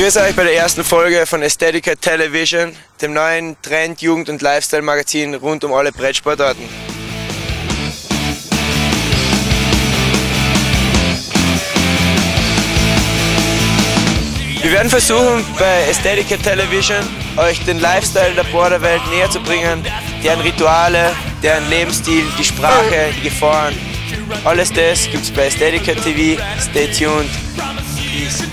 begrüße euch bei der ersten Folge von Aesthetica Television, dem neuen Trend-, Jugend- und Lifestyle-Magazin rund um alle Brettsportarten. Wir werden versuchen, bei Aesthetica Television euch den Lifestyle der Borderwelt näher zu bringen, deren Rituale, deren Lebensstil, die Sprache, die Gefahren. Alles das gibt's bei Aesthetica TV. Stay tuned. Peace.